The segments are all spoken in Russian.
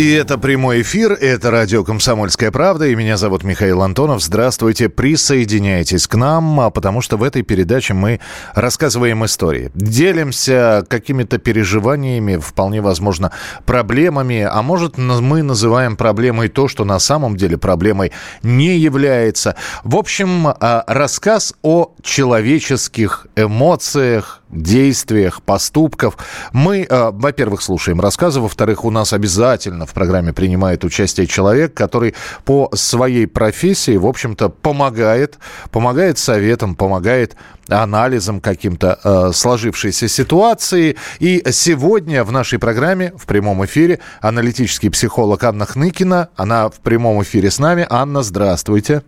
И это прямой эфир, это радио «Комсомольская правда», и меня зовут Михаил Антонов. Здравствуйте, присоединяйтесь к нам, а потому что в этой передаче мы рассказываем истории. Делимся какими-то переживаниями, вполне возможно, проблемами, а может мы называем проблемой то, что на самом деле проблемой не является. В общем, а, рассказ о человеческих эмоциях, действиях, поступках. Мы, а, во-первых, слушаем рассказы, во-вторых, у нас обязательно в программе принимает участие человек, который по своей профессии, в общем-то, помогает, помогает советам, помогает анализом каким-то э, сложившейся ситуации. И сегодня в нашей программе в прямом эфире аналитический психолог Анна Хныкина. Она в прямом эфире с нами. Анна, здравствуйте.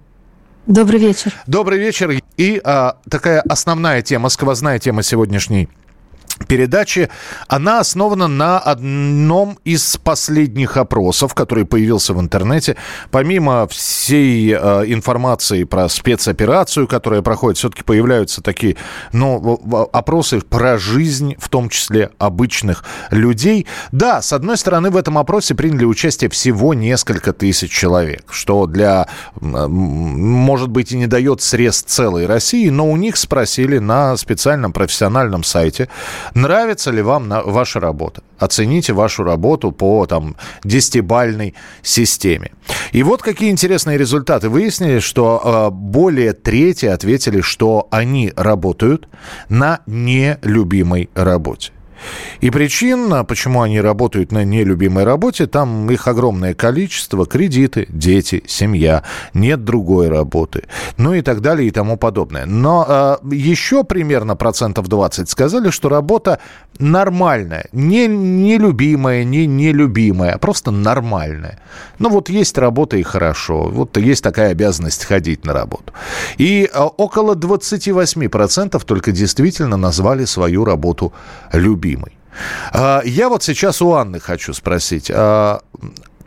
Добрый вечер. Добрый вечер. И а, такая основная тема, сквозная тема сегодняшней передачи, она основана на одном из последних опросов, который появился в интернете. Помимо всей э, информации про спецоперацию, которая проходит, все-таки появляются такие ну, опросы про жизнь, в том числе обычных людей. Да, с одной стороны, в этом опросе приняли участие всего несколько тысяч человек, что для, может быть, и не дает срез целой России, но у них спросили на специальном профессиональном сайте, Нравится ли вам на, ваша работа? Оцените вашу работу по там, десятибальной системе. И вот какие интересные результаты. Выяснили, что э, более трети ответили, что они работают на нелюбимой работе. И причин, почему они работают на нелюбимой работе, там их огромное количество. Кредиты, дети, семья, нет другой работы. Ну и так далее и тому подобное. Но э, еще примерно процентов 20 сказали, что работа нормальная. Не нелюбимая, не нелюбимая, а просто нормальная. Ну вот есть работа и хорошо. Вот есть такая обязанность ходить на работу. И э, около 28% только действительно назвали свою работу любимой любимой. А, я вот сейчас у Анны хочу спросить, а,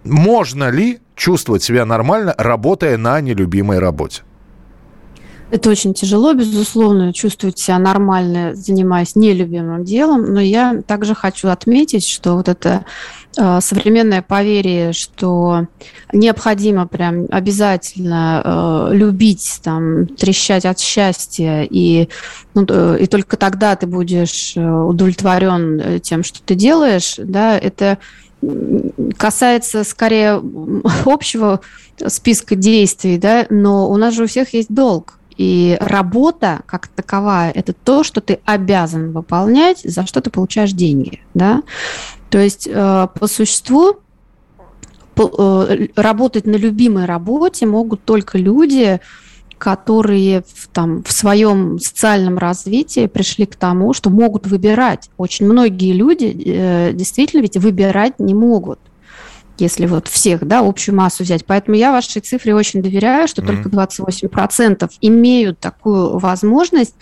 можно ли чувствовать себя нормально, работая на нелюбимой работе? Это очень тяжело, безусловно, чувствовать себя нормально, занимаясь нелюбимым делом, но я также хочу отметить, что вот это э, современное поверье, что необходимо прям обязательно э, любить, там, трещать от счастья, и, ну, э, и только тогда ты будешь удовлетворен тем, что ты делаешь, да, это касается скорее общего списка действий, да, но у нас же у всех есть долг. И работа как таковая – это то, что ты обязан выполнять, за что ты получаешь деньги. Да? То есть э, по существу э, работать на любимой работе могут только люди, которые в, там, в своем социальном развитии пришли к тому, что могут выбирать. Очень многие люди э, действительно ведь выбирать не могут если вот всех, да, общую массу взять. Поэтому я вашей цифре очень доверяю, что mm-hmm. только 28% имеют такую возможность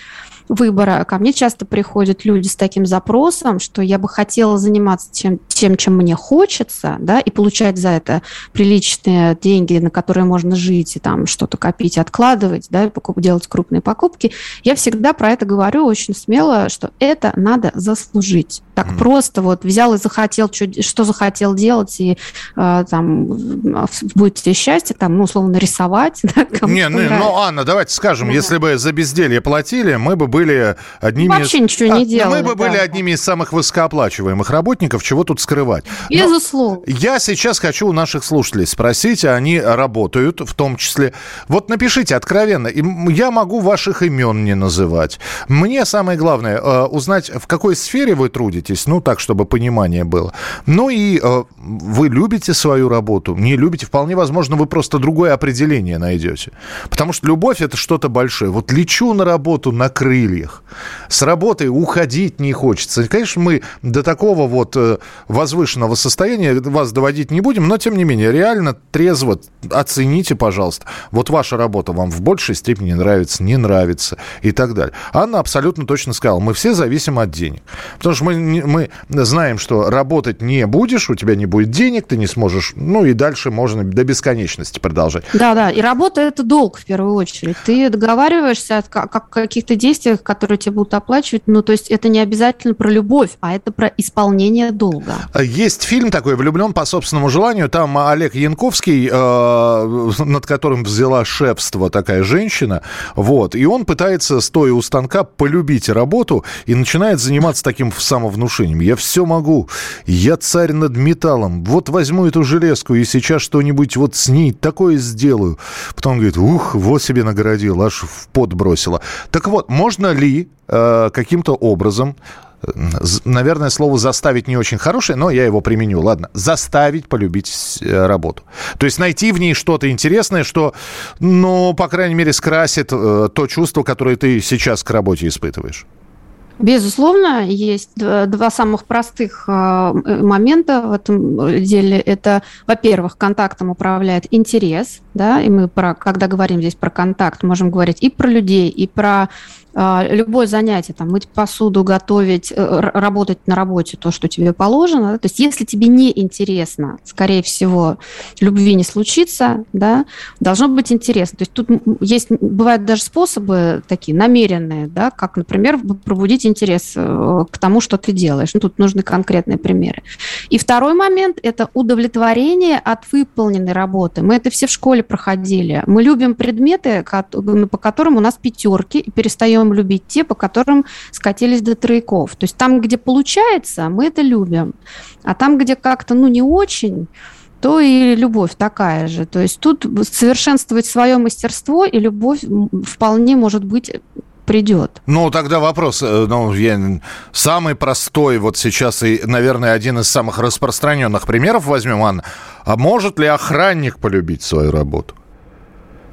выбора. Ко мне часто приходят люди с таким запросом, что я бы хотела заниматься тем, тем чем мне хочется, да, и получать за это приличные деньги, на которые можно жить и там что-то копить, откладывать, да, покуп, делать крупные покупки. Я всегда про это говорю очень смело, что это надо заслужить. Так mm. просто вот взял и захотел, что, что захотел делать, и э, там будет тебе счастье, там, ну, условно, рисовать. Да, не, не, ну, Анна, давайте скажем, mm. если бы за безделье платили, мы бы были одними... Вообще из... ничего не а, делали. Мы бы да. были одними из самых высокооплачиваемых работников, чего тут скрывать. Безусловно. Но я сейчас хочу у наших слушателей спросить, а они работают в том числе. Вот напишите откровенно, я могу ваших имен не называть. Мне самое главное э, узнать, в какой сфере вы трудитесь, ну так, чтобы понимание было. Ну и э, вы любите свою работу, не любите, вполне возможно, вы просто другое определение найдете. Потому что любовь это что-то большое. Вот лечу на работу на крылья, крыльях. С работы уходить не хочется. Конечно, мы до такого вот э, возвышенного состояния вас доводить не будем, но, тем не менее, реально трезво оцените, пожалуйста. Вот ваша работа вам в большей степени нравится, не нравится и так далее. Анна абсолютно точно сказала, мы все зависим от денег. Потому что мы, мы знаем, что работать не будешь, у тебя не будет денег, ты не сможешь, ну и дальше можно до бесконечности продолжать. Да, да, и работа – это долг в первую очередь. Ты договариваешься о каких-то действиях, которые тебе будут оплачивать, ну то есть это не обязательно про любовь, а это про исполнение долга. Есть фильм такой «Влюблен по собственному желанию», там Олег Янковский, э, над которым взяла шефство такая женщина, вот, и он пытается, стоя у станка, полюбить работу и начинает заниматься таким самовнушением. Я все могу, я царь над металлом, вот возьму эту железку и сейчас что-нибудь вот с ней такое сделаю. Потом говорит, ух, вот себе наградил, аж в пот бросила. Так вот, можно ли э, каким-то образом наверное, слово «заставить» не очень хорошее, но я его применю. Ладно, заставить полюбить э, работу. То есть найти в ней что-то интересное, что, ну, по крайней мере, скрасит э, то чувство, которое ты сейчас к работе испытываешь. Безусловно, есть два самых простых э, момента в этом деле. Это, во-первых, контактом управляет интерес, да, и мы, про, когда говорим здесь про контакт, можем говорить и про людей, и про любое занятие, там, мыть посуду, готовить, э, работать на работе, то, что тебе положено. То есть если тебе не интересно, скорее всего, любви не случится, да, должно быть интересно. То есть тут есть, бывают даже способы такие намеренные, да, как, например, пробудить интерес э, к тому, что ты делаешь. Ну, тут нужны конкретные примеры. И второй момент – это удовлетворение от выполненной работы. Мы это все в школе проходили. Мы любим предметы, по которым у нас пятерки, и перестаем начнем любить те, по которым скатились до трояков. То есть там, где получается, мы это любим. А там, где как-то, ну, не очень, то и любовь такая же. То есть тут совершенствовать свое мастерство, и любовь вполне может быть придет. Ну, тогда вопрос, э, ну, я, самый простой вот сейчас и, наверное, один из самых распространенных примеров возьмем, Анна. А может ли охранник полюбить свою работу?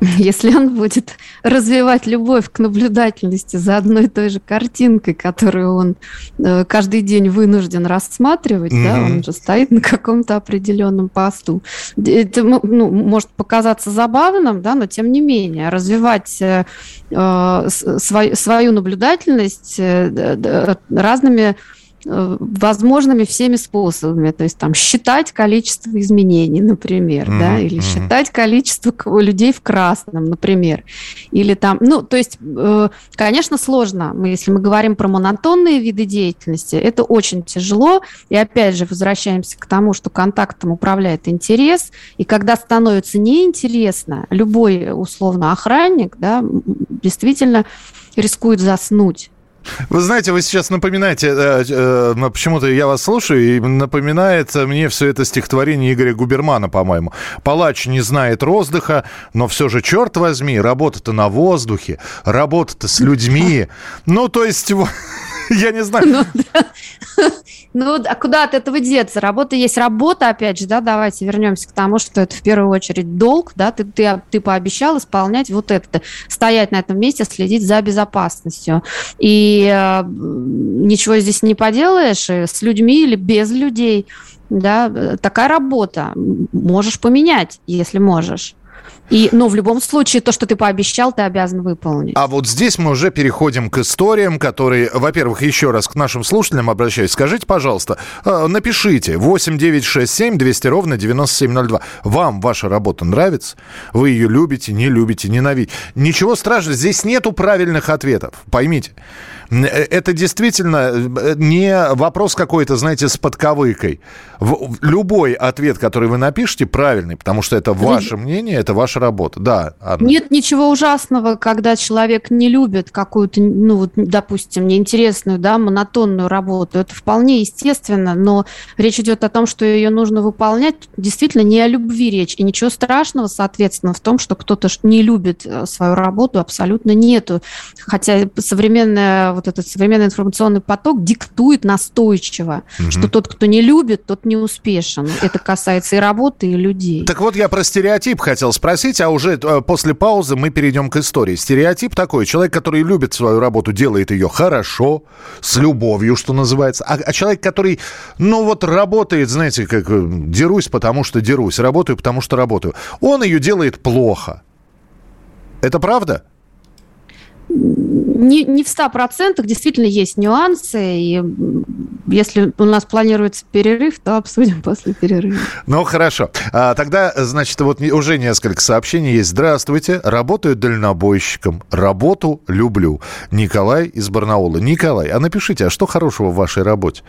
если он будет развивать любовь к наблюдательности за одной и той же картинкой, которую он э, каждый день вынужден рассматривать, mm-hmm. да, он же стоит на каком-то определенном посту. Это ну, может показаться забавным, да, но тем не менее развивать э, э свою, свою наблюдательность э, разными Э, возможными всеми способами, то есть там считать количество изменений, например, mm-hmm. да, или mm-hmm. считать количество людей в красном, например, или там, ну, то есть, э, конечно, сложно, мы, если мы говорим про монотонные виды деятельности, это очень тяжело, и опять же возвращаемся к тому, что контактом управляет интерес, и когда становится неинтересно, любой условно охранник, да, действительно рискует заснуть вы знаете, вы сейчас напоминаете, э, э, почему-то я вас слушаю, и напоминает мне все это стихотворение Игоря Губермана, по-моему. «Палач не знает роздыха, но все же, черт возьми, работа-то на воздухе, работа-то с людьми». Ну, то есть, я не знаю. Ну, а куда от этого деться? Работа есть работа, опять же, да, давайте вернемся к тому, что это в первую очередь долг, да, ты, ты, ты пообещал исполнять вот это, стоять на этом месте, следить за безопасностью. И э, ничего здесь не поделаешь, и с людьми или без людей, да, такая работа. Можешь поменять, если можешь. И, но в любом случае, то, что ты пообещал, ты обязан выполнить. А вот здесь мы уже переходим к историям, которые, во-первых, еще раз к нашим слушателям обращаюсь. Скажите, пожалуйста, э, напишите 8 9 6 7 200 ровно 9702. Вам ваша работа нравится? Вы ее любите, не любите, ненавидите? Ничего страшного, здесь нету правильных ответов, поймите. Э, это действительно э, не вопрос какой-то, знаете, с подковыкой. Любой ответ, который вы напишете, правильный, потому что это ваше мнение, это ваша работа. Да, Анна. Нет ничего ужасного, когда человек не любит какую-то, ну, вот, допустим, неинтересную, да, монотонную работу. Это вполне естественно, но речь идет о том, что ее нужно выполнять. Действительно, не о любви речь. И ничего страшного, соответственно, в том, что кто-то не любит э, свою работу, абсолютно нету. Хотя современная вот этот современный информационный поток диктует настойчиво, угу. что тот, кто не любит, тот не успешен. Это касается и работы, и людей. Так вот, я про стереотип хотел спросить спросить, а уже э, после паузы мы перейдем к истории. Стереотип такой. Человек, который любит свою работу, делает ее хорошо, с любовью, что называется. А, а человек, который, ну вот, работает, знаете, как э, дерусь, потому что дерусь, работаю, потому что работаю. Он ее делает плохо. Это правда? Не, не в 100% действительно есть нюансы, и если у нас планируется перерыв, то обсудим после перерыва. Ну, хорошо. А, тогда, значит, вот уже несколько сообщений есть. Здравствуйте, работаю дальнобойщиком, работу люблю. Николай из Барнаула. Николай, а напишите, а что хорошего в вашей работе?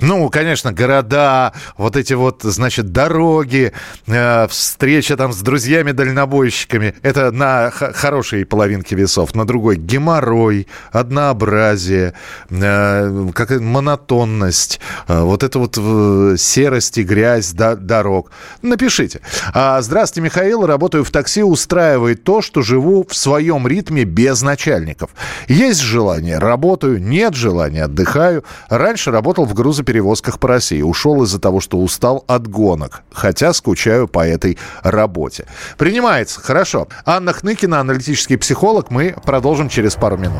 Ну, конечно, города, вот эти вот, значит, дороги, э, встреча там с друзьями-дальнобойщиками. Это на хорошей половинке весов. На другой геморрой, однообразие, э, как монотонность, э, вот это вот э, серость и грязь до, дорог. Напишите. А, здравствуйте, Михаил. Работаю в такси. Устраивает то, что живу в своем ритме без начальников. Есть желание – работаю. Нет желания – отдыхаю. Раньше работал в грузоперевозках по России. Ушел из-за того, что устал от гонок. Хотя скучаю по этой работе. Принимается. Хорошо. Анна Хныкина, аналитический психолог. Мы продолжим через пару минут.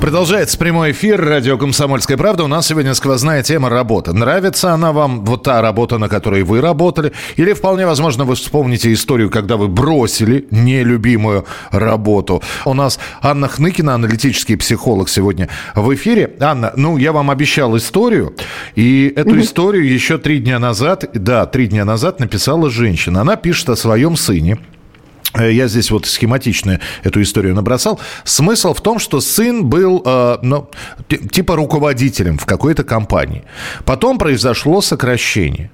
Продолжается прямой эфир радио «Комсомольская правда». У нас сегодня сквозная тема работа. Нравится она вам, вот та работа, на которой вы работали? Или вполне возможно вы вспомните историю, когда вы бросили нелюбимую работу? У нас Анна Хныкина, аналитический психолог, сегодня в эфире. Анна, ну, я вам обещал историю, и эту mm-hmm. историю еще три дня назад, да, три дня назад написала женщина. Она пишет о своем сыне, я здесь вот схематично эту историю набросал. Смысл в том, что сын был, э, ну, типа руководителем в какой-то компании. Потом произошло сокращение.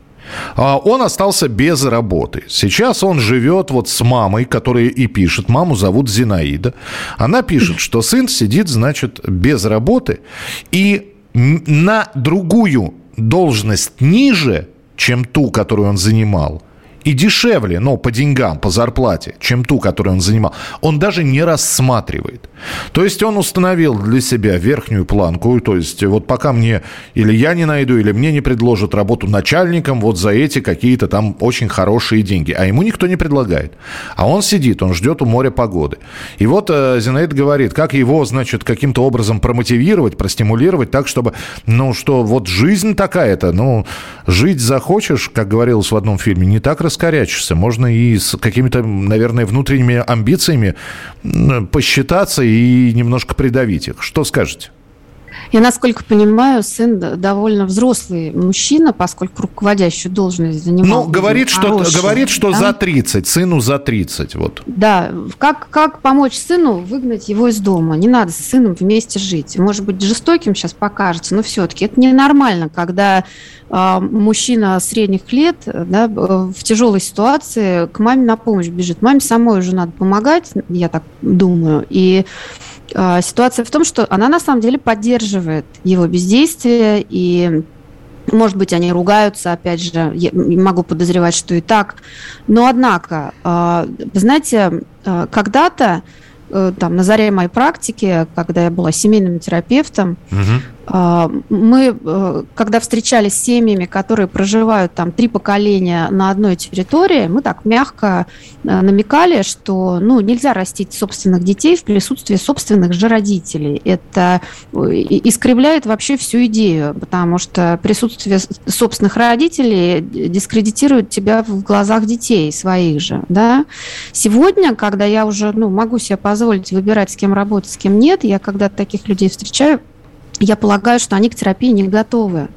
А он остался без работы. Сейчас он живет вот с мамой, которая и пишет. Маму зовут Зинаида. Она пишет, что сын сидит, значит, без работы. И на другую должность ниже, чем ту, которую он занимал – и дешевле, но по деньгам, по зарплате, чем ту, которую он занимал, он даже не рассматривает. То есть он установил для себя верхнюю планку, то есть вот пока мне или я не найду, или мне не предложат работу начальником вот за эти какие-то там очень хорошие деньги, а ему никто не предлагает. А он сидит, он ждет у моря погоды. И вот э, Зинаида говорит, как его, значит, каким-то образом промотивировать, простимулировать так, чтобы, ну, что вот жизнь такая-то, ну, жить захочешь, как говорилось в одном фильме, не так раскорячишься. Можно и с какими-то, наверное, внутренними амбициями посчитаться и немножко придавить их. Что скажете? Я, насколько понимаю, сын довольно взрослый мужчина, поскольку руководящую должность занимал. Ну, говорит, что, говорит, что да? за 30, сыну за 30. Вот. Да, как, как помочь сыну выгнать его из дома? Не надо с сыном вместе жить. Может быть, жестоким сейчас покажется, но все-таки это ненормально, когда мужчина средних лет да, в тяжелой ситуации к маме на помощь бежит. Маме самой уже надо помогать, я так думаю. И а, ситуация в том, что она на самом деле поддерживает его бездействие и может быть, они ругаются, опять же, я могу подозревать, что и так. Но, однако, а, знаете, а, когда-то, э, там, на заре моей практики, когда я была семейным терапевтом, угу. А, мы, э, когда встречались с семьями, которые проживают там три поколения на одной территории, мы так мягко э, намекали, что ну, нельзя растить собственных детей в присутствии собственных же родителей. Это э, искривляет вообще всю идею, потому что присутствие собственных родителей дискредитирует тебя в глазах детей своих же. Да? Сегодня, когда я уже ну, могу себе позволить выбирать, с кем работать, с кем нет, я когда таких людей встречаю, я полагаю, что они к терапии не готовы.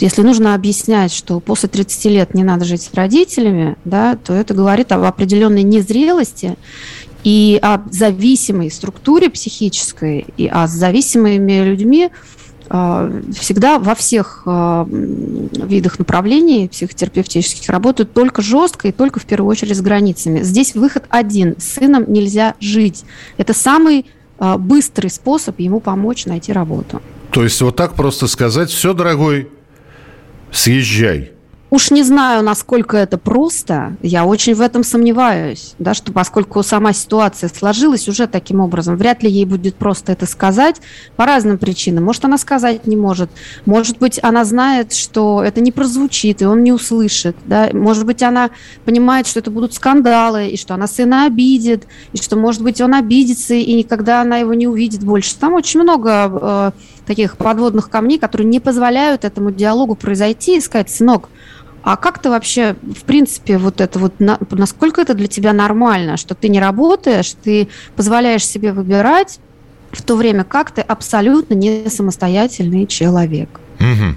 Если нужно объяснять, что после 30 лет не надо жить с родителями, да, то это говорит об определенной незрелости и о зависимой структуре психической, и о зависимыми людьми а, всегда во всех а, видах направлений психотерапевтических работают только жестко и только в первую очередь с границами. Здесь выход один. С сыном нельзя жить. Это самый быстрый способ ему помочь найти работу. То есть вот так просто сказать, все, дорогой, съезжай. Уж не знаю, насколько это просто, я очень в этом сомневаюсь, да, что поскольку сама ситуация сложилась уже таким образом, вряд ли ей будет просто это сказать по разным причинам. Может, она сказать не может, может быть, она знает, что это не прозвучит, и он не услышит, да, может быть, она понимает, что это будут скандалы, и что она сына обидит, и что, может быть, он обидится, и никогда она его не увидит больше. Там очень много э, таких подводных камней, которые не позволяют этому диалогу произойти и сказать, сынок, а как ты вообще, в принципе, вот это вот, на, насколько это для тебя нормально, что ты не работаешь, ты позволяешь себе выбирать, в то время как ты абсолютно не самостоятельный человек? Угу.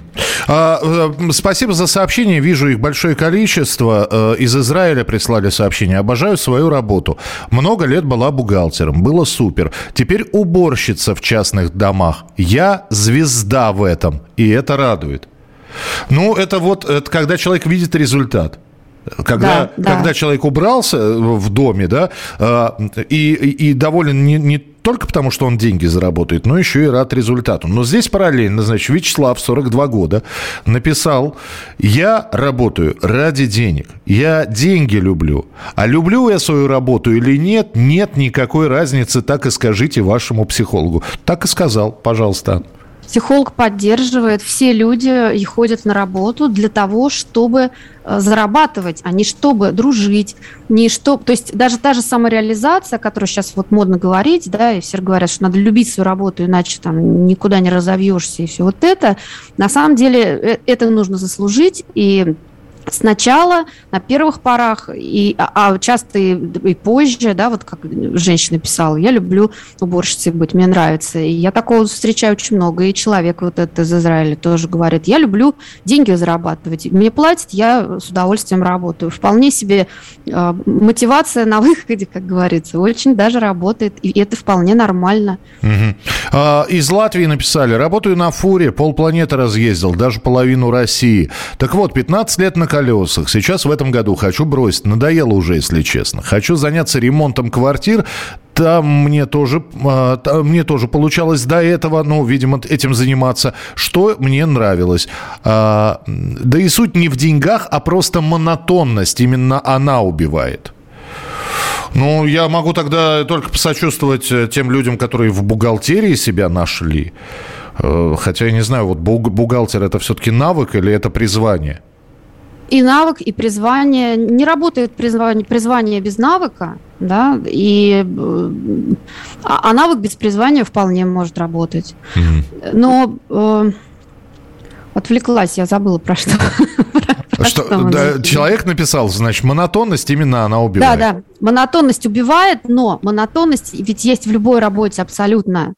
А, э, спасибо за сообщение. Вижу их большое количество. Э, из Израиля прислали сообщение. Обожаю свою работу. Много лет была бухгалтером. Было супер. Теперь уборщица в частных домах. Я звезда в этом. И это радует. Ну, это вот это когда человек видит результат. Когда, да, когда да. человек убрался в доме, да, а, и, и доволен не, не только потому, что он деньги заработает, но еще и рад результату. Но здесь параллельно, значит, Вячеслав, 42 года, написал, я работаю ради денег, я деньги люблю. А люблю я свою работу или нет, нет никакой разницы, так и скажите вашему психологу. Так и сказал, пожалуйста. Психолог поддерживает, все люди и ходят на работу для того, чтобы э, зарабатывать, а не чтобы дружить, не что, то есть даже та же самореализация, о которой сейчас вот модно говорить, да, и все говорят, что надо любить свою работу, иначе там никуда не разовьешься и все вот это, на самом деле э, это нужно заслужить, и сначала на первых порах, и, а, а часто и, и позже, да, вот как женщина писала, я люблю уборщицей быть, мне нравится. И я такого встречаю очень много. И человек вот этот из Израиля тоже говорит, я люблю деньги зарабатывать. Мне платят, я с удовольствием работаю. Вполне себе э, мотивация на выходе, как говорится, очень даже работает. И это вполне нормально. Угу. Из Латвии написали, работаю на фуре, полпланеты разъездил, даже половину России. Так вот, 15 лет на колесах. Сейчас в этом году хочу бросить. Надоело уже, если честно. Хочу заняться ремонтом квартир. Там мне тоже, а, там мне тоже получалось до этого, ну, видимо, этим заниматься. Что мне нравилось. А, да и суть не в деньгах, а просто монотонность. Именно она убивает. Ну, я могу тогда только посочувствовать э, тем людям, которые в бухгалтерии себя нашли. Э, хотя я не знаю, вот бухгалтер это все-таки навык или это призвание? И навык, и призвание. Не работает призвание, призвание без навыка, да, и, а, а навык без призвания вполне может работать. Mm-hmm. Но э, отвлеклась, я забыла про что. Что, да, человек написал, значит, монотонность именно она убивает. Да, да, монотонность убивает, но монотонность ведь есть в любой работе абсолютно.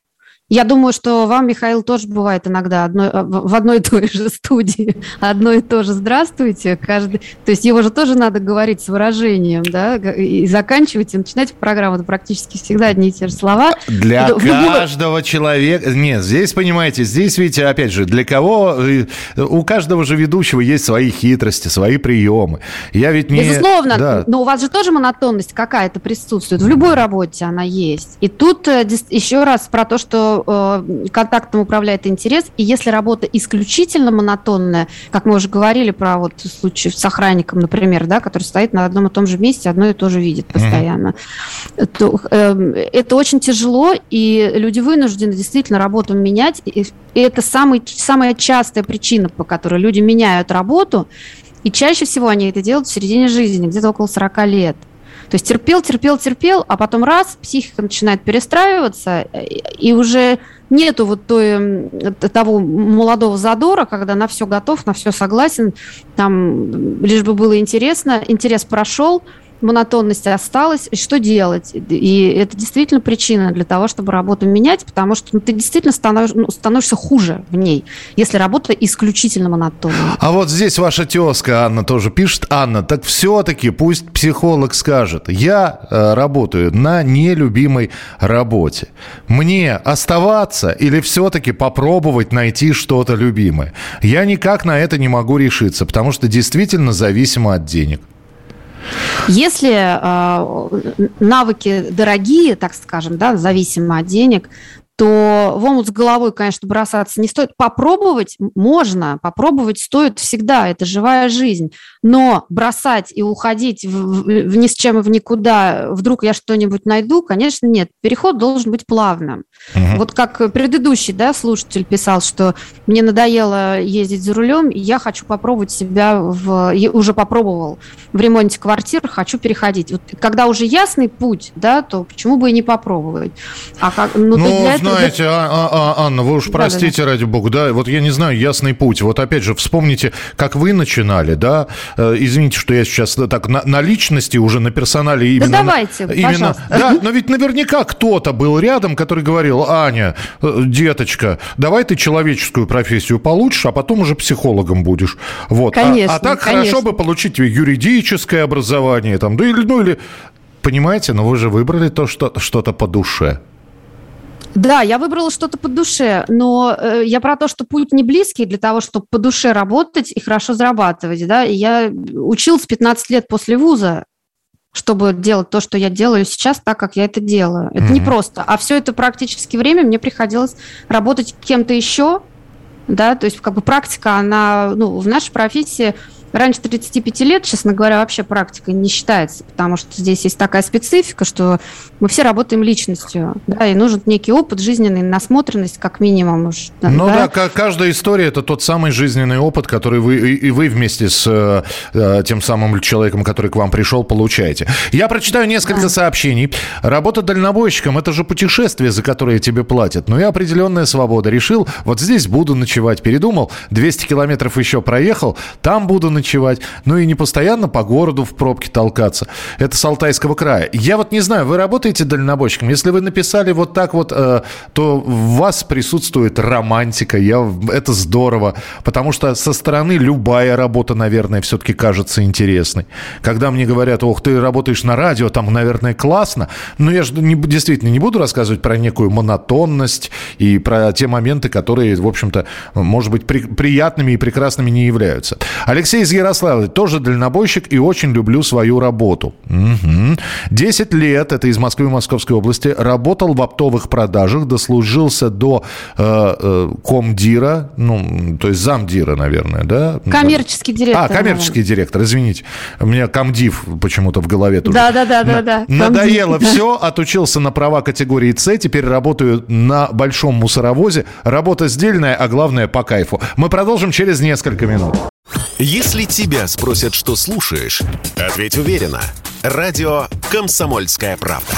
Я думаю, что вам, Михаил, тоже бывает иногда одно, э, в одной и той же студии одно и то же «здравствуйте». Каждый, то есть его же тоже надо говорить с выражением, да, и заканчивать, и начинать программу. Это практически всегда одни и те же слова. Для это, каждого человека... Нет, здесь, понимаете, здесь, видите, опять же, для кого... Э, у каждого же ведущего есть свои хитрости, свои приемы. Я ведь не... Безусловно, да. но у вас же тоже монотонность какая-то присутствует. В любой работе она есть. И тут э, еще раз про то, что контактом управляет интерес, и если работа исключительно монотонная, как мы уже говорили про вот случай с охранником, например, да, который стоит на одном и том же месте, одно и то же видит постоянно, mm-hmm. то э, это очень тяжело, и люди вынуждены действительно работу менять, и, и это самый, самая частая причина, по которой люди меняют работу, и чаще всего они это делают в середине жизни, где-то около 40 лет. То есть терпел, терпел, терпел, а потом раз, психика начинает перестраиваться, и уже нету вот той, того молодого задора, когда на все готов, на все согласен, там лишь бы было интересно, интерес прошел, монотонность осталась, и что делать? И это действительно причина для того, чтобы работу менять, потому что ну, ты действительно станов, ну, становишься хуже в ней, если работа исключительно монотонная. А вот здесь ваша тезка Анна тоже пишет. Анна, так все-таки пусть психолог скажет, я э, работаю на нелюбимой работе. Мне оставаться или все-таки попробовать найти что-то любимое? Я никак на это не могу решиться, потому что действительно зависимо от денег. Если э, навыки дорогие, так скажем, да, зависимо от денег, то в омут с головой, конечно, бросаться не стоит. Попробовать можно, попробовать стоит всегда, это живая жизнь. Но бросать и уходить в, в ни с чем и в никуда, вдруг я что-нибудь найду, конечно, нет. Переход должен быть плавным. Угу. Вот как предыдущий да, слушатель писал, что мне надоело ездить за рулем, я хочу попробовать себя, в, уже попробовал в ремонте квартир, хочу переходить. Вот когда уже ясный путь, да, то почему бы и не попробовать? А как, ну, ну для знаете, а, а, а, Анна, вы уж простите, да, да. ради бога, да, вот я не знаю, ясный путь. Вот опять же, вспомните, как вы начинали, да, э, извините, что я сейчас так на, на личности уже, на персонале именно... Да давайте, именно, пожалуйста. Да, но ведь наверняка кто-то был рядом, который говорил, Аня, э, деточка, давай ты человеческую профессию получишь, а потом уже психологом будешь. Вот. Конечно, а, а так конечно. хорошо бы получить юридическое образование, там, да или, ну или... Понимаете, но вы же выбрали то, что что-то по душе. Да, я выбрала что-то по душе, но э, я про то, что путь не близкий для того, чтобы по душе работать и хорошо зарабатывать. Да? И я училась 15 лет после вуза, чтобы делать то, что я делаю сейчас, так, как я это делаю. Это mm-hmm. не просто. А все это практически время мне приходилось работать кем-то еще, да, то есть как бы практика, она, ну, в нашей профессии Раньше 35 лет, честно говоря, вообще практика не считается, потому что здесь есть такая специфика, что мы все работаем личностью, да, и нужен некий опыт, жизненный, насмотренность, как минимум. Уж, ну да, да каждая история – это тот самый жизненный опыт, который вы и вы вместе с э, э, тем самым человеком, который к вам пришел, получаете. Я прочитаю несколько да. сообщений. Работа дальнобойщиком – это же путешествие, за которое тебе платят. Ну и определенная свобода. Решил, вот здесь буду ночевать. Передумал, 200 километров еще проехал, там буду ночевать ночевать, ну и не постоянно по городу в пробке толкаться. Это с Алтайского края. Я вот не знаю, вы работаете дальнобойщиком? Если вы написали вот так вот, э, то в вас присутствует романтика. Я, это здорово, потому что со стороны любая работа, наверное, все-таки кажется интересной. Когда мне говорят, ох, ты работаешь на радио, там, наверное, классно, но я же не, действительно не буду рассказывать про некую монотонность и про те моменты, которые, в общем-то, может быть, при, приятными и прекрасными не являются. Алексей из Ярославля, тоже дальнобойщик и очень люблю свою работу. Угу. 10 лет, это из Москвы и Московской области, работал в оптовых продажах, дослужился до э, э, комдира, ну, то есть замдира, наверное, да? Коммерческий директор. А, коммерческий наверное. директор, извините. У меня комдив почему-то в голове тут. Да, да, да, да, да. Надоело все, отучился на права категории С, теперь работаю на большом мусоровозе. Работа сдельная, а главное по кайфу. Мы продолжим через несколько минут. Если тебя спросят, что слушаешь, ответь уверенно. Радио «Комсомольская правда».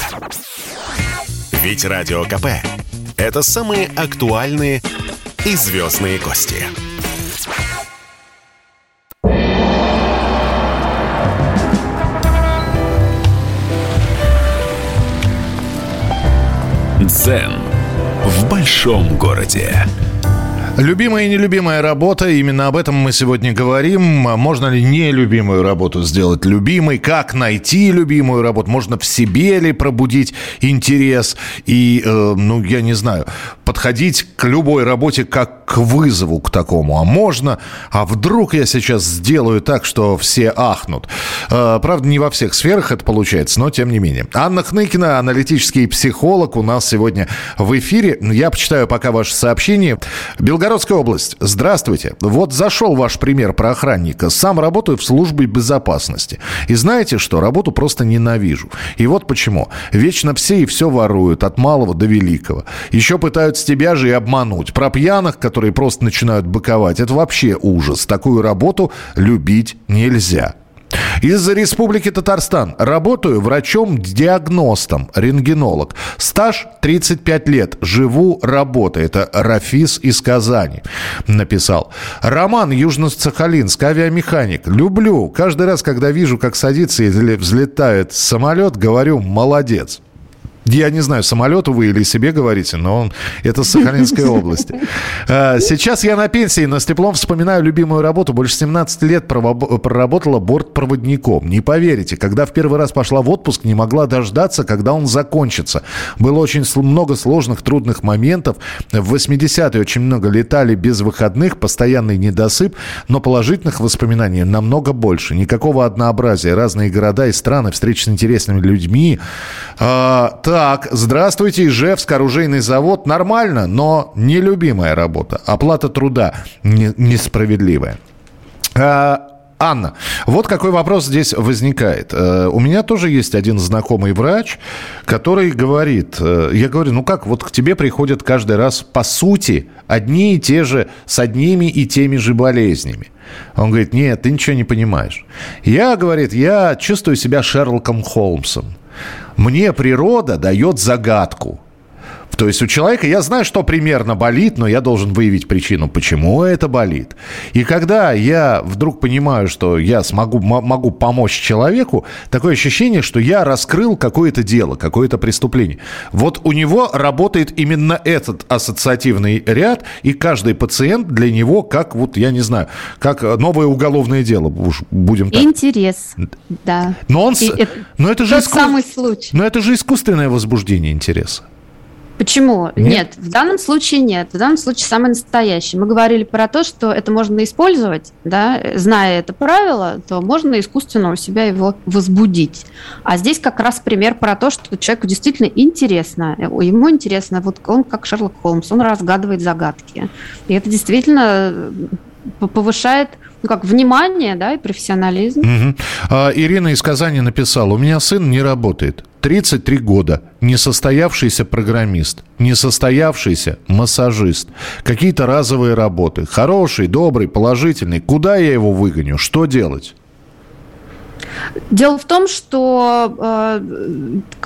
Ведь Радио КП – это самые актуальные и звездные гости. Дзен в большом городе. Любимая и нелюбимая работа, именно об этом мы сегодня говорим. Можно ли нелюбимую работу сделать любимой? Как найти любимую работу? Можно в себе ли пробудить интерес? И, э, ну, я не знаю, подходить к любой работе как к вызову к такому. А можно? А вдруг я сейчас сделаю так, что все ахнут? Э, правда, не во всех сферах это получается, но тем не менее. Анна Хныкина, аналитический психолог, у нас сегодня в эфире. Я почитаю пока ваше сообщение. Белгород Белгородская область. Здравствуйте. Вот зашел ваш пример про охранника. Сам работаю в службе безопасности. И знаете что? Работу просто ненавижу. И вот почему. Вечно все и все воруют, от малого до великого. Еще пытаются тебя же и обмануть. Про пьяных, которые просто начинают быковать. Это вообще ужас. Такую работу любить нельзя. Из Республики Татарстан. Работаю врачом-диагностом, рентгенолог. Стаж 35 лет. Живу, работаю. Это Рафис из Казани написал. Роман Южно-Сахалинск, авиамеханик. Люблю. Каждый раз, когда вижу, как садится или взлетает самолет, говорю «молодец». Я не знаю, самолету вы или себе говорите, но он, это с Сахалинской области. А, сейчас я на пенсии, но с теплом вспоминаю любимую работу. Больше 17 лет проработала бортпроводником. Не поверите, когда в первый раз пошла в отпуск, не могла дождаться, когда он закончится. Было очень много сложных, трудных моментов. В 80-е очень много летали без выходных, постоянный недосып, но положительных воспоминаний намного больше. Никакого однообразия. Разные города и страны, встречи с интересными людьми. А, так, здравствуйте, Ижевск, оружейный завод. Нормально, но нелюбимая работа. Оплата труда не, несправедливая. А, Анна, вот какой вопрос здесь возникает. Э, у меня тоже есть один знакомый врач, который говорит, э, я говорю, ну как, вот к тебе приходят каждый раз, по сути, одни и те же, с одними и теми же болезнями. Он говорит, нет, ты ничего не понимаешь. Я, говорит, я чувствую себя Шерлоком Холмсом. Мне природа дает загадку. То есть у человека, я знаю, что примерно болит, но я должен выявить причину, почему это болит. И когда я вдруг понимаю, что я смогу, могу помочь человеку, такое ощущение, что я раскрыл какое-то дело, какое-то преступление. Вот у него работает именно этот ассоциативный ряд, и каждый пациент для него как, вот я не знаю, как новое уголовное дело, уж будем так. Интерес, да. Но, он, и но это же искус... самый случай. Но это же искусственное возбуждение интереса. Почему? Нет? нет, в данном случае нет. В данном случае самый настоящий. Мы говорили про то, что это можно использовать, да, зная это правило, то можно искусственно у себя его возбудить. А здесь как раз пример про то, что человеку действительно интересно, ему интересно, вот он как Шерлок Холмс, он разгадывает загадки. И это действительно повышает ну как, внимание, да, и профессионализм. Угу. А, Ирина из Казани написала, у меня сын не работает. 33 года, несостоявшийся программист, несостоявшийся массажист, какие-то разовые работы, хороший, добрый, положительный. Куда я его выгоню? Что делать? Дело в том, что э,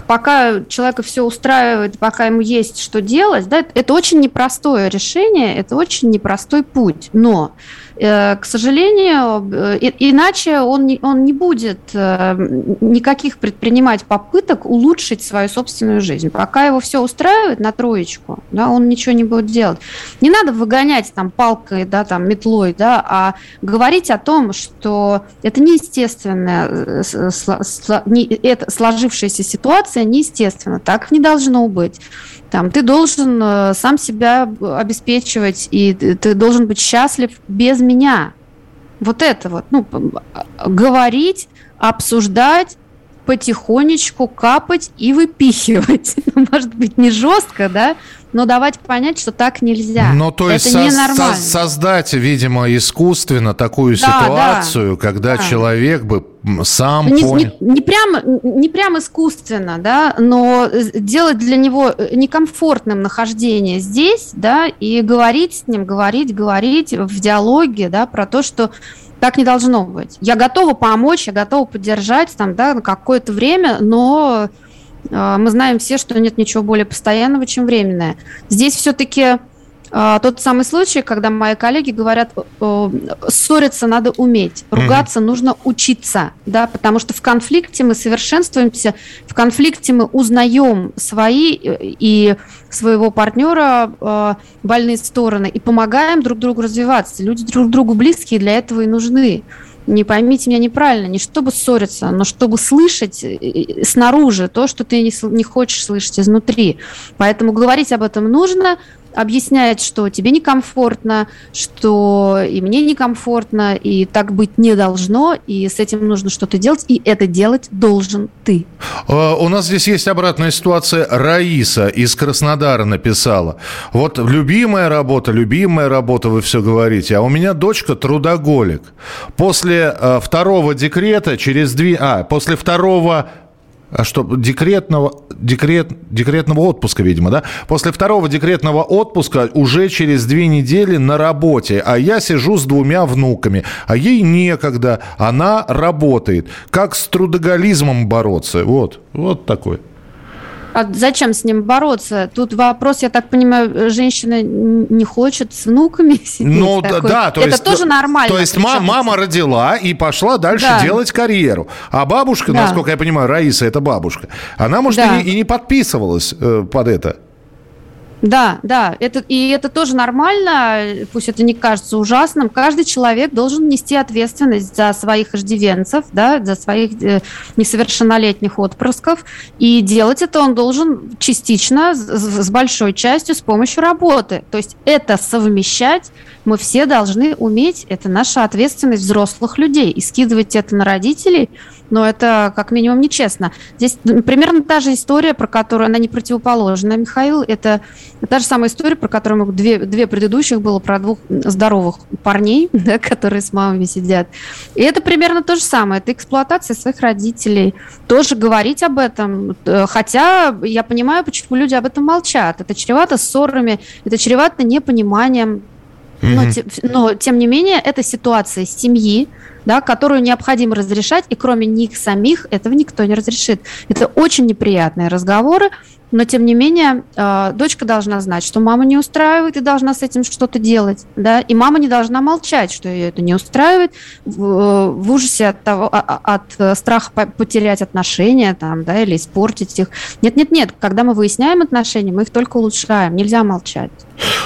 пока человека все устраивает, пока ему есть что делать, да, это очень непростое решение, это очень непростой путь. Но к сожалению, э, иначе он не, он не будет э, никаких предпринимать попыток улучшить свою собственную жизнь. Пока его все устраивает на троечку, да, он ничего не будет делать. Не надо выгонять там палкой, да, там метлой, да, а говорить о том, что это неестественная, это сложившаяся ситуация неестественна, так не должно быть. Там, ты должен э, сам себя обеспечивать, и ты должен быть счастлив без меня. Вот это вот, ну, говорить, обсуждать, потихонечку капать и выпихивать. Может быть, не жестко, да, но давать понять, что так нельзя. Ну, то есть Это со- со- создать, видимо, искусственно такую да, ситуацию, да, когда да. человек бы сам не, понял. Не, не, прямо, не прям искусственно, да, но делать для него некомфортным нахождение здесь, да, и говорить с ним, говорить, говорить в диалоге, да, про то, что так не должно быть. Я готова помочь, я готова поддержать там, да, на какое-то время, но э, мы знаем все, что нет ничего более постоянного, чем временное. Здесь все-таки а, тот самый случай, когда мои коллеги говорят, ссориться надо уметь, ругаться mm-hmm. нужно учиться, да, потому что в конфликте мы совершенствуемся, в конфликте мы узнаем свои э, и своего партнера э, больные стороны и помогаем друг другу развиваться. Люди друг другу близкие для этого и нужны. Не поймите меня неправильно, не чтобы ссориться, но чтобы слышать э, снаружи то, что ты не, не хочешь слышать изнутри. Поэтому говорить об этом нужно, объясняет, что тебе некомфортно, что и мне некомфортно, и так быть не должно, и с этим нужно что-то делать, и это делать должен ты. А, у нас здесь есть обратная ситуация. Раиса из Краснодара написала. Вот любимая работа, любимая работа, вы все говорите, а у меня дочка трудоголик. После э, второго декрета через две... А, после второго а что, декретного, декрет, декретного отпуска, видимо, да? После второго декретного отпуска уже через две недели на работе, а я сижу с двумя внуками, а ей некогда, она работает. Как с трудоголизмом бороться? Вот, вот такой. А зачем с ним бороться? Тут вопрос, я так понимаю, женщина не хочет с внуками сидеть. Ну такой. да, то это есть, тоже нормально. То есть мама, мама родила и пошла дальше да. делать карьеру. А бабушка, да. насколько я понимаю, Раиса это бабушка, она, может, да. и, не, и не подписывалась э, под это. Да, да, это, и это тоже нормально, пусть это не кажется ужасным. Каждый человек должен нести ответственность за своих иждивенцев, да, за своих э, несовершеннолетних отпрысков, и делать это он должен частично, с, большой частью, с помощью работы. То есть это совмещать мы все должны уметь, это наша ответственность взрослых людей, и скидывать это на родителей, но это как минимум нечестно. Здесь примерно та же история, про которую она не противоположна, Михаил, это та же самая история, про которую мы две, две предыдущих было про двух здоровых парней, да, которые с мамами сидят. И это примерно то же самое, это эксплуатация своих родителей. Тоже говорить об этом, э, хотя я понимаю, почему люди об этом молчат. Это чревато ссорами, это чревато непониманием, но, но, тем не менее, это ситуация семьи, да, которую необходимо разрешать, и кроме них самих этого никто не разрешит. Это очень неприятные разговоры, но тем не менее э, дочка должна знать, что мама не устраивает и должна с этим что-то делать, да, и мама не должна молчать, что ее это не устраивает, в, э, в ужасе от того, а, а, от, от страха потерять отношения, там, да, или испортить их. Нет, нет, нет, когда мы выясняем отношения, мы их только улучшаем, нельзя молчать.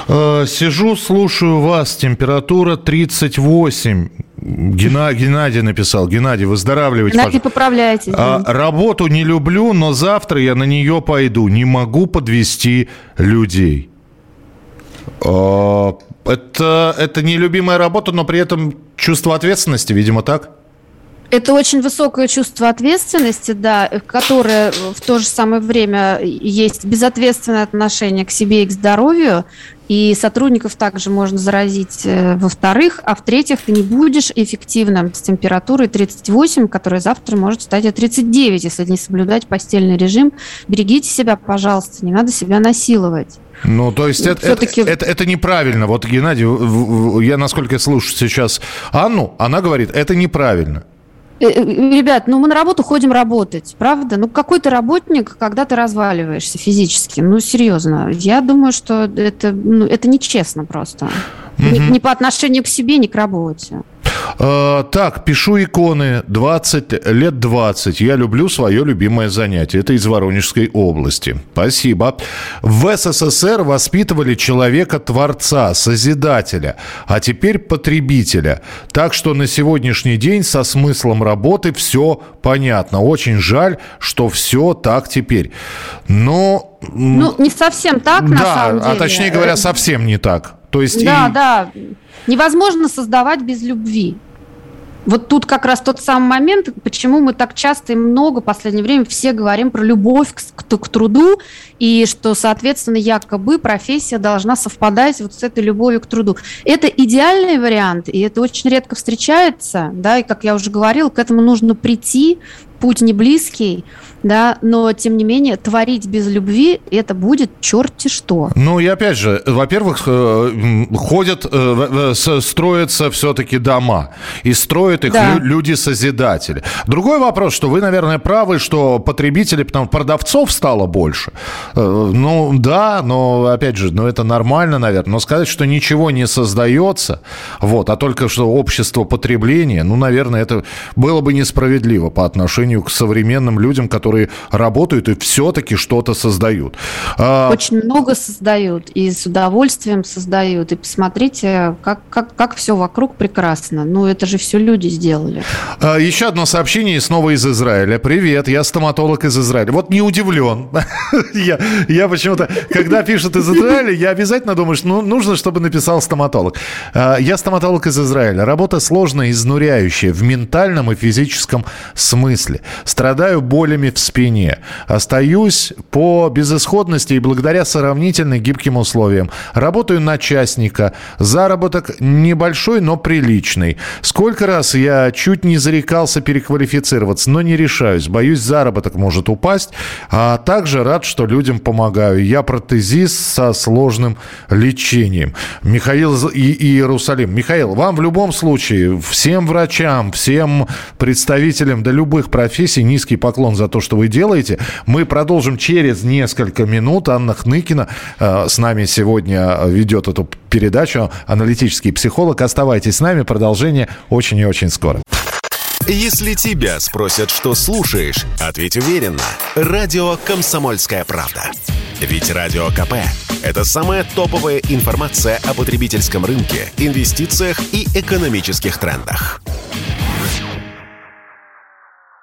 Э, сижу, слушаю вас, температура 38. Гена, Геннадий написал. Геннадий, выздоравливайте. Геннадий, поправляйтесь. А, работу не люблю, но завтра я на нее пойду. Не могу подвести людей. А, это, это нелюбимая работа, но при этом чувство ответственности, видимо, так? Это очень высокое чувство ответственности, да, которое в то же самое время есть безответственное отношение к себе и к здоровью, и сотрудников также можно заразить э, во-вторых, а в-третьих, ты не будешь эффективным с температурой 38, которая завтра может стать 39, если не соблюдать постельный режим. Берегите себя, пожалуйста, не надо себя насиловать. Ну, то есть это, это, это, это неправильно. Вот, Геннадий, я насколько слушаю сейчас Анну, она говорит, это неправильно. Э, э, ребят, ну мы на работу ходим работать, правда? Ну какой ты работник, когда ты разваливаешься физически? Ну серьезно, я думаю, что это, ну, это нечестно просто. Угу. Ни, ни по отношению к себе, ни к работе. Э, так, пишу иконы 20, лет 20. Я люблю свое любимое занятие. Это из Воронежской области. Спасибо. В СССР воспитывали человека-творца, созидателя, а теперь потребителя. Так что на сегодняшний день со смыслом работы все понятно. Очень жаль, что все так теперь. Но... Ну, не совсем так, на да, самом деле. а точнее говоря, совсем не так. То есть да, и... да. Невозможно создавать без любви. Вот тут как раз тот самый момент, почему мы так часто и много в последнее время все говорим про любовь к, к, к труду, и что, соответственно, якобы профессия должна совпадать вот с этой любовью к труду. Это идеальный вариант, и это очень редко встречается, да, и, как я уже говорила, к этому нужно прийти, путь не близкий, да, но тем не менее творить без любви это будет черти что. Ну и опять же, во-первых, э, ходят, э, строятся все-таки дома, и строят их да. люди-созидатели. Другой вопрос, что вы, наверное, правы, что потребители, потому продавцов стало больше. Э, ну да, но опять же, ну это нормально, наверное, но сказать, что ничего не создается, вот, а только что общество потребления, ну, наверное, это было бы несправедливо по отношению отношению к современным людям, которые работают и все-таки что-то создают. А, Очень много создают и с удовольствием создают. И посмотрите, как, как, как все вокруг прекрасно. Ну, это же все люди сделали. А, еще одно сообщение снова из Израиля. Привет, я стоматолог из Израиля. Вот не удивлен. я, я почему-то, когда пишут из Израиля, я обязательно думаю, что ну, нужно, чтобы написал стоматолог. А, я стоматолог из Израиля. Работа сложная, изнуряющая в ментальном и физическом смысле. Страдаю болями в спине. Остаюсь по безысходности и благодаря сравнительно гибким условиям. Работаю на частника. Заработок небольшой, но приличный. Сколько раз я чуть не зарекался переквалифицироваться, но не решаюсь. Боюсь, заработок может упасть. А также рад, что людям помогаю. Я протезист со сложным лечением. Михаил и Иерусалим. Михаил, вам в любом случае, всем врачам, всем представителям, да любых профессий, профессии. Низкий поклон за то, что вы делаете. Мы продолжим через несколько минут. Анна Хныкина э, с нами сегодня ведет эту передачу. Аналитический психолог. Оставайтесь с нами. Продолжение очень и очень скоро. Если тебя спросят, что слушаешь, ответь уверенно. Радио «Комсомольская правда». Ведь Радио КП – это самая топовая информация о потребительском рынке, инвестициях и экономических трендах.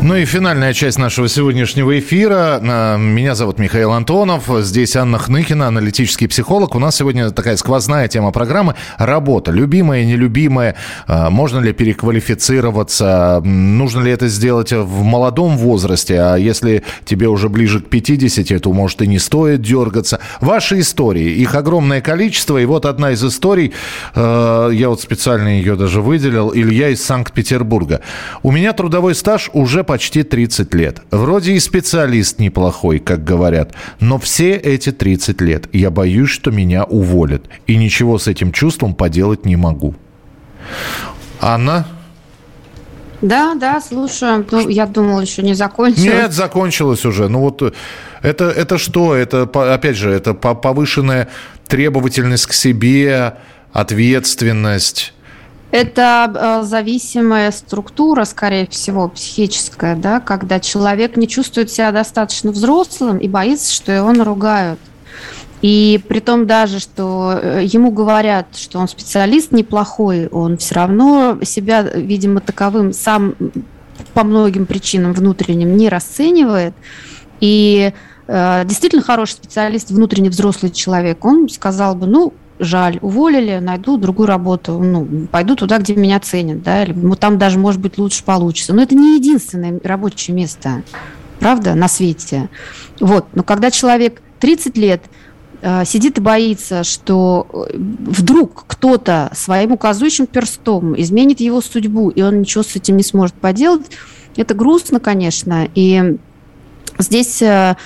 Ну и финальная часть нашего сегодняшнего эфира. Меня зовут Михаил Антонов. Здесь Анна Хныкина, аналитический психолог. У нас сегодня такая сквозная тема программы – работа. Любимая, нелюбимая. А, можно ли переквалифицироваться? Нужно ли это сделать в молодом возрасте? А если тебе уже ближе к 50, то, может, и не стоит дергаться. Ваши истории. Их огромное количество. И вот одна из историй, а, я вот специально ее даже выделил. Илья из Санкт-Петербурга. У меня трудовой стаж уже почти 30 лет. Вроде и специалист неплохой, как говорят, но все эти 30 лет я боюсь, что меня уволят. И ничего с этим чувством поделать не могу. Анна? Да, да, слушаю. Ну, я думала, еще не закончилось. Нет, закончилось уже. Ну вот это, это что? Это, опять же, это повышенная требовательность к себе, ответственность это э, зависимая структура, скорее всего, психическая, да, когда человек не чувствует себя достаточно взрослым и боится, что его наругают. И при том даже, что э, ему говорят, что он специалист неплохой, он все равно себя, видимо, таковым сам по многим причинам внутренним не расценивает. И э, действительно хороший специалист, внутренне взрослый человек, он сказал бы, ну, жаль, уволили, найду другую работу, ну, пойду туда, где меня ценят, да, или ну, там даже, может быть, лучше получится. Но это не единственное рабочее место, правда, на свете. Вот, но когда человек 30 лет э, сидит и боится, что э, вдруг кто-то своим указующим перстом изменит его судьбу, и он ничего с этим не сможет поделать, это грустно, конечно, и здесь э,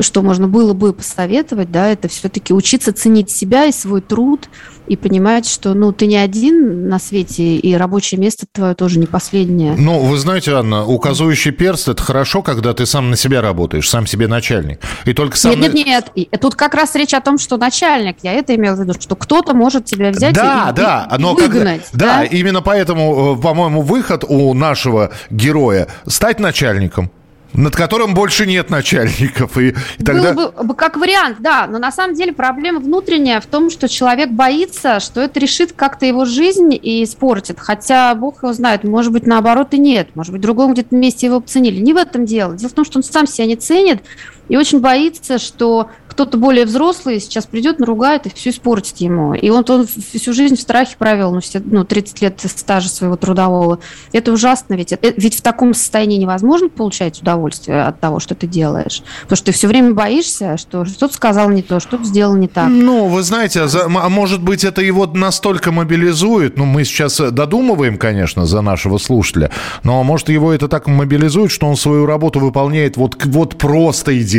что можно было бы посоветовать, да, это все-таки учиться ценить себя и свой труд, и понимать, что, ну, ты не один на свете, и рабочее место твое тоже не последнее. Ну, вы знаете, Анна, указывающий перст – это хорошо, когда ты сам на себя работаешь, сам себе начальник. И только сам... Нет, нет, нет. Тут как раз речь о том, что начальник, я это имел в виду, что кто-то может тебя взять да, и, да, и, но выгнать. Когда, да, да, именно поэтому, э, по-моему, выход у нашего героя – стать начальником над которым больше нет начальников. И, и тогда... Был бы как вариант, да. Но на самом деле проблема внутренняя в том, что человек боится, что это решит как-то его жизнь и испортит. Хотя Бог его знает, может быть, наоборот и нет. Может быть, в другом где-то месте его оценили. Не в этом дело. Дело в том, что он сам себя не ценит и очень боится, что кто-то более взрослый сейчас придет, наругает и все испортит ему. И он, он всю жизнь в страхе провел, ну, все, ну 30 лет стажа своего трудового. Это ужасно ведь. Это, ведь в таком состоянии невозможно получать удовольствие от того, что ты делаешь. Потому что ты все время боишься, что что-то сказал не то, что-то сделал не так. Ну, вы знаете, а может быть, это его настолько мобилизует, ну, мы сейчас додумываем, конечно, за нашего слушателя, но может его это так мобилизует, что он свою работу выполняет вот, вот просто идеально.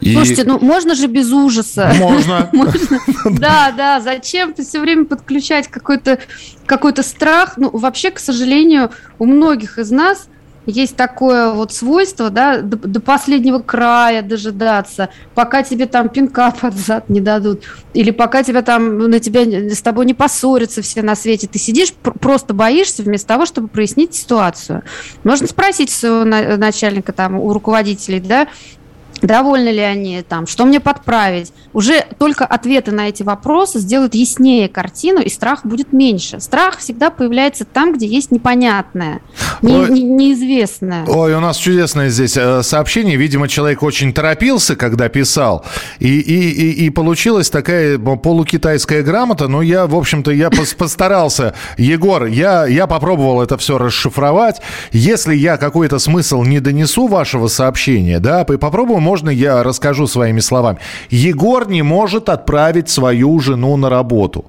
И... Слушайте, ну можно же без ужаса. Можно. Да, да, зачем ты все время подключать какой-то какой страх? Ну, вообще, к сожалению, у многих из нас есть такое вот свойство, да, до, до последнего края дожидаться, пока тебе там пинка под зад не дадут, или пока тебя там на тебя с тобой не поссорятся все на свете, ты сидишь просто боишься вместо того, чтобы прояснить ситуацию. Можно спросить своего начальника там у руководителей, да, довольны ли они там, что мне подправить. Уже только ответы на эти вопросы сделают яснее картину, и страх будет меньше. Страх всегда появляется там, где есть непонятное, не, Ой. не, неизвестное. Ой, у нас чудесное здесь э, сообщение. Видимо, человек очень торопился, когда писал, и, и, и, и получилась такая полукитайская грамота. Но я, в общем-то, я постарался. Егор, я, я попробовал это все расшифровать. Если я какой-то смысл не донесу вашего сообщения, да, попробуем можно я расскажу своими словами? Егор не может отправить свою жену на работу.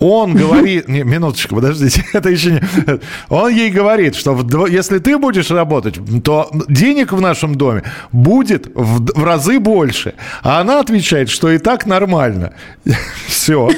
Он говорит... Не, минуточку, подождите. Это еще не... Он ей говорит, что в, если ты будешь работать, то денег в нашем доме будет в, в разы больше. А она отвечает, что и так нормально. Все.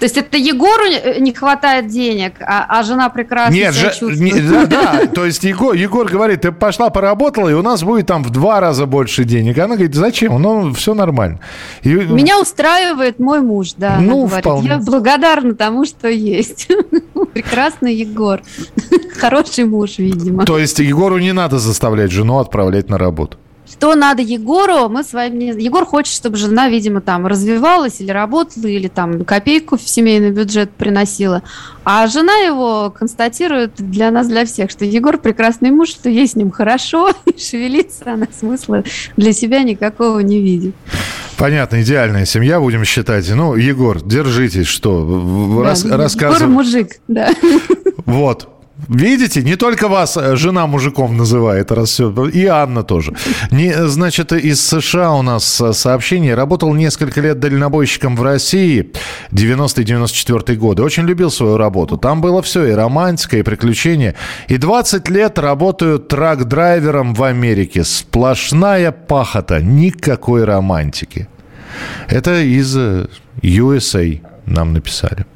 То есть это Егору не хватает денег, а, а жена прекрасно Нет, себя же, не, да, да, то есть Егор, Егор говорит, ты пошла поработала, и у нас будет там в два раза больше денег. Она говорит, зачем? Ну, все нормально. И... Меня устраивает мой муж, да. Ну, говорит. Вполне. Я благодарна тому, что есть. Прекрасный Егор. Хороший муж, видимо. То есть Егору не надо заставлять жену отправлять на работу? Что надо Егору, мы с вами... Егор хочет, чтобы жена, видимо, там развивалась или работала, или там копейку в семейный бюджет приносила. А жена его констатирует для нас, для всех, что Егор прекрасный муж, что ей с ним хорошо, и шевелиться она смысла для себя никакого не видит. Понятно, идеальная семья, будем считать. Ну, Егор, держитесь, что? Да, Рас, Егор мужик, да. Вот, Видите, не только вас э, жена мужиком называет, раз все, и Анна тоже. Не, значит, из США у нас э, сообщение. Работал несколько лет дальнобойщиком в России, 90-94 годы. Очень любил свою работу. Там было все, и романтика, и приключения. И 20 лет работаю трак-драйвером в Америке. Сплошная пахота, никакой романтики. Это из э, USA нам написали.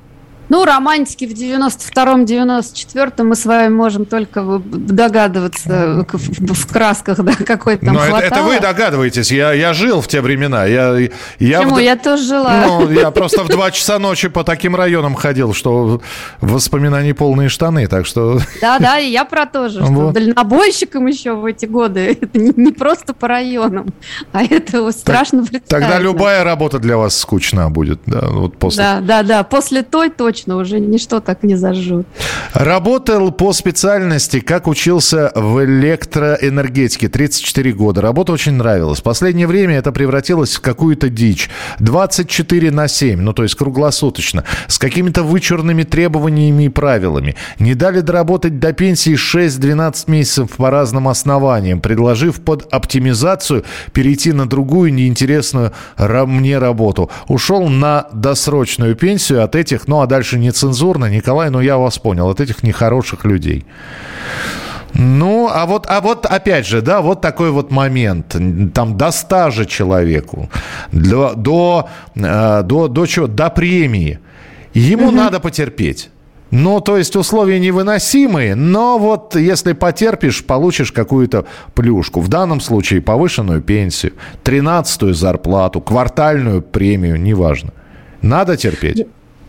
Ну, романтики в 92-м, 94-м мы с вами можем только догадываться в, красках, да, какой там Но это, это вы догадываетесь, я, я жил в те времена. Я, я Почему? В... Я тоже жила. Ну, я просто в 2 часа ночи по таким районам ходил, что воспоминаний полные штаны, так что... Да-да, и я про то же, что вот. дальнобойщиком еще в эти годы, это не, не просто по районам, а это страшно так, Тогда любая работа для вас скучна будет, да, вот после... Да, да, да, после той точно точно уже ничто так не зажжет. Работал по специальности, как учился в электроэнергетике, 34 года. Работа очень нравилась. В последнее время это превратилось в какую-то дичь. 24 на 7, ну то есть круглосуточно, с какими-то вычурными требованиями и правилами. Не дали доработать до пенсии 6-12 месяцев по разным основаниям, предложив под оптимизацию перейти на другую неинтересную мне работу. Ушел на досрочную пенсию от этих, ну а дальше дальше нецензурно. Николай, ну я вас понял, от этих нехороших людей. Ну, а вот, а вот опять же, да, вот такой вот момент. Там до стажа человеку, до, до, э, до, до чего? До премии. Ему угу. надо потерпеть. Ну, то есть условия невыносимые, но вот если потерпишь, получишь какую-то плюшку. В данном случае повышенную пенсию, тринадцатую зарплату, квартальную премию, неважно. Надо терпеть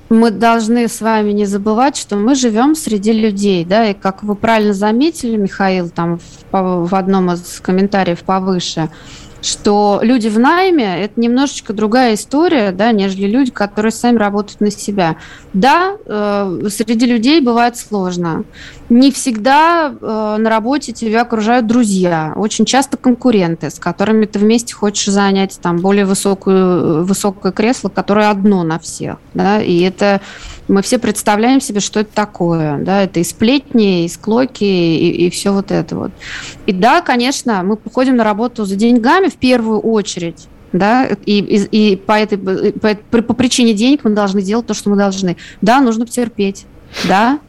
мы должны с вами не забывать, что мы живем среди людей, да, и как вы правильно заметили, Михаил, там в, в одном из комментариев повыше, что люди в найме – это немножечко другая история, да, нежели люди, которые сами работают на себя. Да, э, среди людей бывает сложно. Не всегда э, на работе тебя окружают друзья, очень часто конкуренты, с которыми ты вместе хочешь занять там более высокую, высокое кресло, которое одно на всех, да, и это мы все представляем себе, что это такое, да, это и сплетни, и склоки, и, и все вот это вот. И да, конечно, мы приходим на работу за деньгами в первую очередь, да, и, и, и по, этой, по, по причине денег мы должны делать то, что мы должны. Да, нужно потерпеть, да,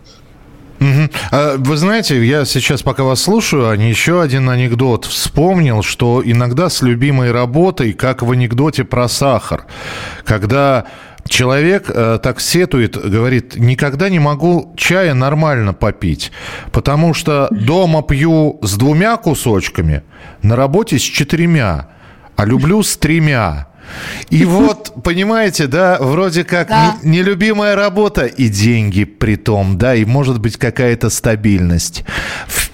Угу. Вы знаете, я сейчас, пока вас слушаю, а еще один анекдот вспомнил, что иногда с любимой работой, как в анекдоте про сахар, когда Человек э, так сетует, говорит, никогда не могу чая нормально попить, потому что дома пью с двумя кусочками, на работе с четырьмя, а люблю с тремя. И вот, понимаете, да, вроде как да. Не, нелюбимая работа и деньги при том, да, и может быть какая-то стабильность.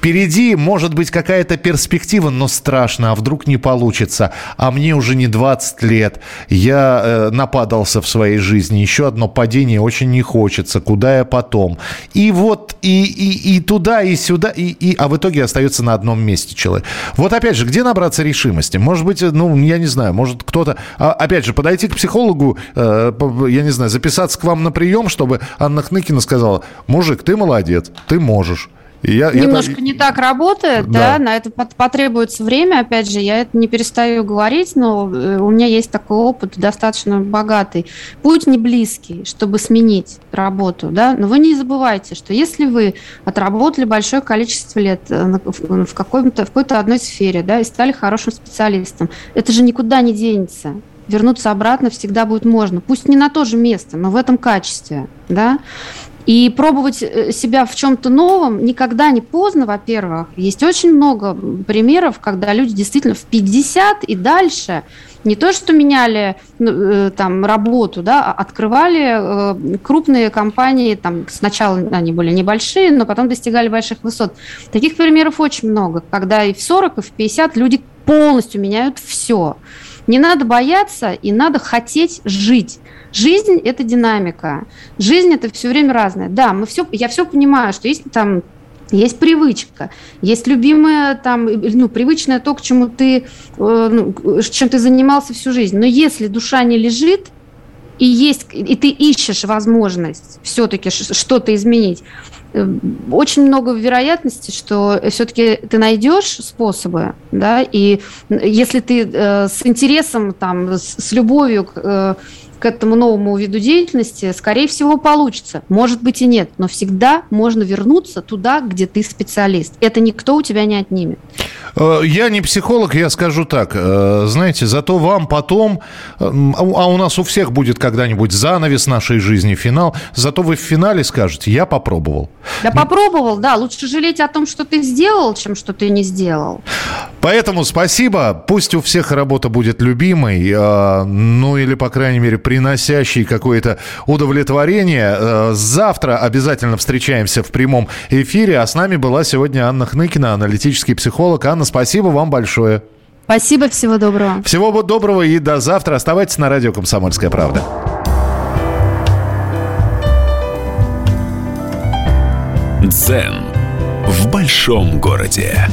Впереди может быть какая-то перспектива, но страшно, а вдруг не получится. А мне уже не 20 лет, я э, нападался в своей жизни, еще одно падение очень не хочется, куда я потом. И вот и, и, и туда, и сюда, и, и, а в итоге остается на одном месте человек. Вот опять же, где набраться решимости? Может быть, ну, я не знаю, может кто-то а, опять же, подойти к психологу, э, я не знаю, записаться к вам на прием, чтобы Анна Хныкина сказала, мужик, ты молодец, ты можешь. Я, Немножко я... не так работает, да. да, на это потребуется время, опять же, я это не перестаю говорить, но э, у меня есть такой опыт достаточно богатый. Путь не близкий, чтобы сменить работу, да, но вы не забывайте, что если вы отработали большое количество лет э, в, какой-то, в какой-то одной сфере, да, и стали хорошим специалистом, это же никуда не денется вернуться обратно всегда будет можно. Пусть не на то же место, но в этом качестве. Да? И пробовать э, себя в чем-то новом никогда не поздно, во-первых. Есть очень много примеров, когда люди действительно в 50 и дальше не то, что меняли ну, э, там работу, да, а открывали э, крупные компании, там сначала они были небольшие, но потом достигали больших высот. Таких примеров очень много, когда и в 40, и в 50 люди полностью меняют все. Не надо бояться и надо хотеть жить. Жизнь – это динамика. Жизнь – это все время разное. Да, мы все, я все понимаю, что есть там есть привычка, есть любимое там, ну, привычное то, к чему ты, э, ну, чем ты занимался всю жизнь. Но если душа не лежит, и есть, и ты ищешь возможность все-таки что-то изменить, э, очень много вероятности, что все-таки ты найдешь способы, да, и если ты э, с интересом, там, с, с любовью э, к этому новому виду деятельности, скорее всего, получится. Может быть и нет, но всегда можно вернуться туда, где ты специалист. Это никто у тебя не отнимет. Э, я не психолог, я скажу так. Э, знаете, зато вам потом, э, а у нас у всех будет когда-нибудь занавес нашей жизни, финал, зато вы в финале скажете, я попробовал. Да попробовал, да. Лучше жалеть о том, что ты сделал, чем что ты не сделал. Поэтому спасибо. Пусть у всех работа будет любимой, ну или, по крайней мере, приносящий какое-то удовлетворение. Э, завтра обязательно встречаемся в прямом эфире. А с нами была сегодня Анна Хныкина, аналитический психолог. Анна, спасибо вам большое. Спасибо, всего доброго. Всего доброго и до завтра. Оставайтесь на радио «Комсомольская правда». Дзен в большом городе.